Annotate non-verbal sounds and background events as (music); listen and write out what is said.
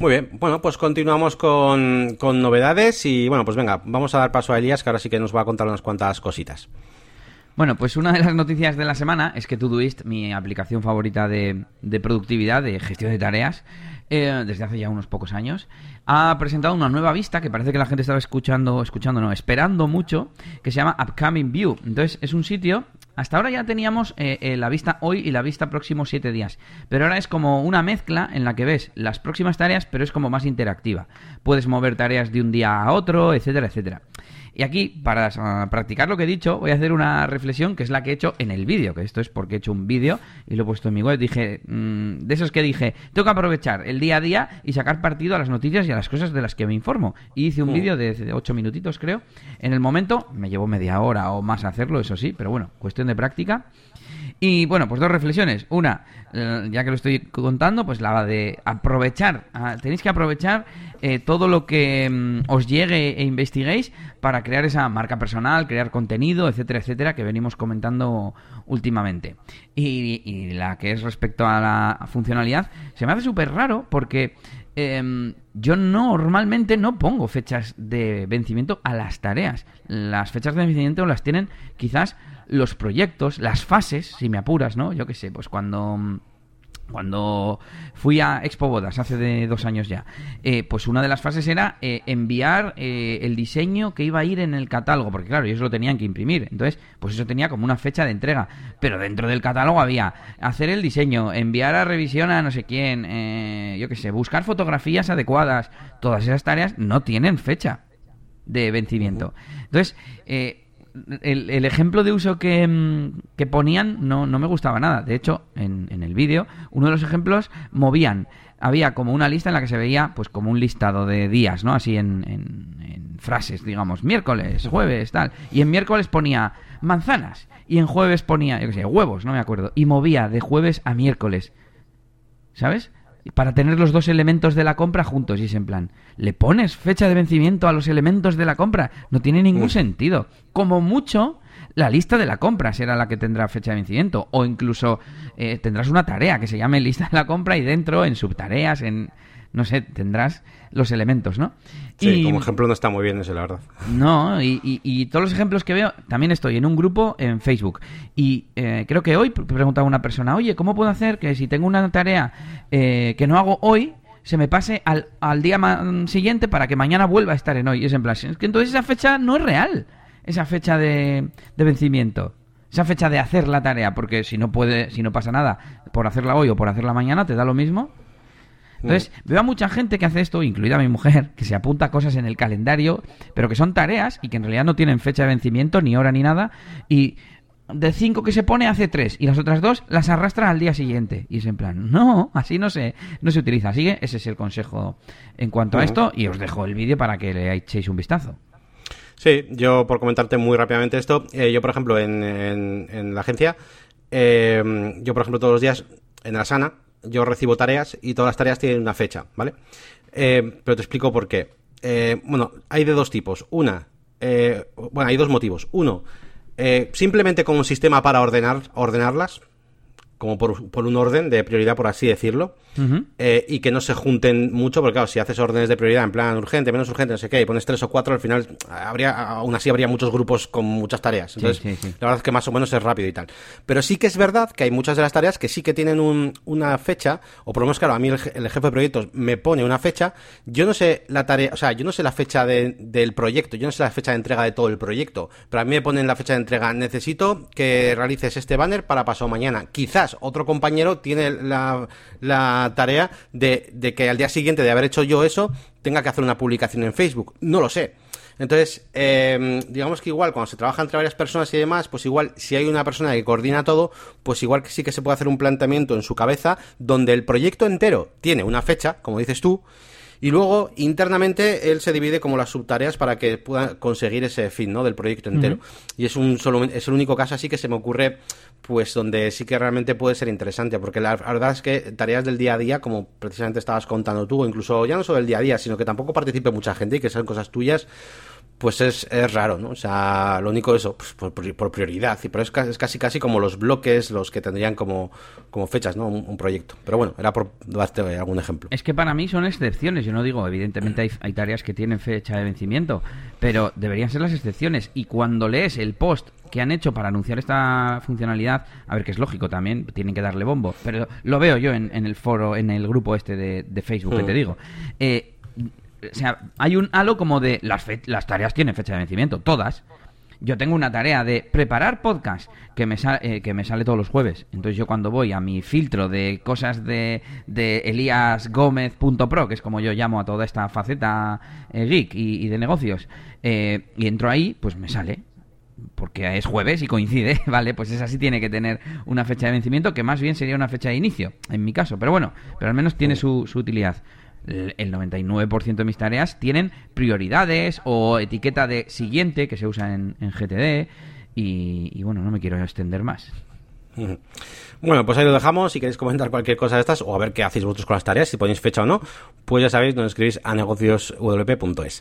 Muy bien, bueno, pues continuamos con, con novedades y bueno, pues venga, vamos a dar paso a Elías que ahora sí que nos va a contar unas cuantas cositas. Bueno, pues una de las noticias de la semana es que Todoist, mi aplicación favorita de, de productividad, de gestión de tareas, eh, desde hace ya unos pocos años, ha presentado una nueva vista que parece que la gente estaba escuchando, escuchando, no, esperando mucho, que se llama Upcoming View. Entonces, es un sitio hasta ahora ya teníamos eh, eh, la vista hoy y la vista próximos siete días. Pero ahora es como una mezcla en la que ves las próximas tareas, pero es como más interactiva. Puedes mover tareas de un día a otro, etcétera, etcétera. Y aquí, para uh, practicar lo que he dicho, voy a hacer una reflexión que es la que he hecho en el vídeo, que esto es porque he hecho un vídeo y lo he puesto en mi web. Dije, mmm, de esos que dije, tengo que aprovechar el día a día y sacar partido a las noticias y a las cosas de las que me informo. Y hice un vídeo de 8 minutitos, creo. En el momento, me llevó media hora o más hacerlo, eso sí, pero bueno, cuestión de práctica. Y bueno, pues dos reflexiones. Una, eh, ya que lo estoy contando, pues la de aprovechar. Ah, tenéis que aprovechar eh, todo lo que mm, os llegue e investiguéis para crear esa marca personal, crear contenido, etcétera, etcétera, que venimos comentando últimamente. Y, la que es respecto a la funcionalidad, se me hace súper raro porque em, yo normalmente no pongo fechas de vencimiento a las tareas. Las fechas de vencimiento las tienen quizás los proyectos, las fases, si me apuras, ¿no? Yo qué sé, pues cuando cuando fui a Expo Bodas hace de dos años ya, eh, pues una de las fases era eh, enviar eh, el diseño que iba a ir en el catálogo, porque claro, ellos lo tenían que imprimir, entonces pues eso tenía como una fecha de entrega, pero dentro del catálogo había hacer el diseño, enviar a revisión a no sé quién, yo qué sé, buscar fotografías adecuadas, todas esas tareas no tienen fecha de vencimiento. Entonces, el, ejemplo de uso que, mm, que ponían no, no, me gustaba nada. De hecho, en, en el vídeo, uno de los ejemplos movían. Había como una lista en la que se veía, pues como un listado de días, ¿no? Así en, en, frases, digamos, miércoles, jueves, tal. Y en miércoles ponía manzanas. Y en jueves ponía, yo qué sé, huevos, no me acuerdo. Y movía de jueves a miércoles. ¿Sabes? Para tener los dos elementos de la compra juntos. Y es en plan, ¿le pones fecha de vencimiento a los elementos de la compra? No tiene ningún sentido. Como mucho, la lista de la compra será la que tendrá fecha de vencimiento. O incluso eh, tendrás una tarea que se llame lista de la compra y dentro, en subtareas, en no sé, tendrás los elementos, ¿no? Sí, como ejemplo no está muy bien ese, la verdad. No, y, todos los ejemplos que veo, también estoy en un grupo en Facebook. Y eh, creo que hoy preguntaba una persona, oye, ¿cómo puedo hacer que si tengo una tarea eh, que no hago hoy, se me pase al, al día siguiente para que mañana vuelva a estar en hoy? Y es en plan, es que entonces esa fecha no es real, esa fecha de, de vencimiento esa fecha de hacer la tarea, porque si no puede, si no pasa nada por hacerla hoy o por hacerla mañana, te da lo mismo. Entonces, mm. veo a mucha gente que hace esto, incluida mi mujer, que se apunta cosas en el calendario, pero que son tareas y que en realidad no tienen fecha de vencimiento, ni hora, ni nada. Y de cinco que se pone hace tres y las otras dos las arrastra al día siguiente. Y es en plan, no, así no se, no se utiliza. Así que ese es el consejo en cuanto a esto y os dejo el vídeo para que le echéis un vistazo. Sí, yo por comentarte muy rápidamente esto, eh, yo por ejemplo en, en, la agencia, eh, yo por ejemplo todos los días en la sana, yo recibo tareas y todas las tareas tienen una fecha, ¿vale? Eh, pero te explico por qué. Eh, bueno, hay de dos tipos. Una, eh, bueno, hay dos motivos. Uno, simplemente como un sistema para ordenar, ordenarlas, como por, un orden de prioridad, por así decirlo, eh, y que no se junten mucho, porque claro, si haces órdenes de prioridad en plan urgente, menos urgente, no sé qué, y pones tres o cuatro, al final habría, aún así habría muchos grupos con muchas tareas. Entonces, la verdad es que más o menos es rápido y tal. Pero sí que es verdad que hay muchas de las tareas que sí que tienen una fecha, o por lo menos, claro, a mí el, jefe de proyectos me pone una fecha, yo no sé la tarea, o sea, yo no sé la fecha del proyecto, yo no sé la fecha de entrega de todo el proyecto, pero a mí me ponen la fecha de entrega, necesito que realices este banner para pasado mañana. Quizás otro compañero tiene la, tarea de, que al día siguiente de haber hecho yo eso, tenga que hacer una publicación en Facebook. No lo sé. Entonces, em, digamos que igual cuando se trabaja entre varias personas y demás, pues igual si hay una persona que coordina todo, pues igual que sí que se puede hacer un planteamiento en su cabeza donde el proyecto entero tiene una fecha, como dices tú, y luego, internamente, él se divide como las subtareas para que pueda conseguir ese fin, ¿no? Del proyecto entero. Y es un solo, es el único caso así que se me ocurre, pues, donde sí que realmente puede ser interesante, porque la verdad es que tareas del día a día, como precisamente estabas contando tú, o incluso ya no solo del día a día, sino que tampoco participe mucha gente y que sean cosas tuyas, pues es, es, raro, ¿no? O sea, lo único eso, pues por, por prioridad. Y pero es casi, es casi, casi como los bloques los que tendrían como, como fechas, ¿no? Un, un, proyecto. Pero bueno, era por darte algún ejemplo. Es que para mí son excepciones. Yo no digo, evidentemente hay, hay tareas que tienen fecha de vencimiento, pero deberían ser las excepciones. Y cuando lees el post que han hecho para anunciar esta funcionalidad, a ver que es lógico también, tienen que darle bombo, pero lo veo yo en, en el foro, en el grupo este de, de Facebook, que te digo. Eh, o sea, hay un halo como de las, las tareas tienen fecha de vencimiento, todas. Yo tengo una tarea de preparar podcast que me, eh, que me sale todos los jueves. Entonces yo cuando voy a mi filtro de cosas de, de eliasgomez.pro, que es como yo llamo a toda esta faceta eh, geek y, y, de negocios, eh, y entro ahí, pues me sale. Porque es jueves y coincide, (laughs) ¿vale? Pues esa sí tiene que tener una fecha de vencimiento, que más bien sería una fecha de inicio, en mi caso. Pero bueno, pero al menos tiene su, su utilidad el 99% de mis tareas tienen prioridades o etiqueta de siguiente que se usa en, GTD y, y, bueno, no me quiero extender más. (laughs) Bueno, pues ahí lo dejamos. Si queréis comentar cualquier cosa de estas o a ver qué hacéis vosotros con las tareas, si ponéis fecha o no, pues ya sabéis, nos escribís a negocioswp.es.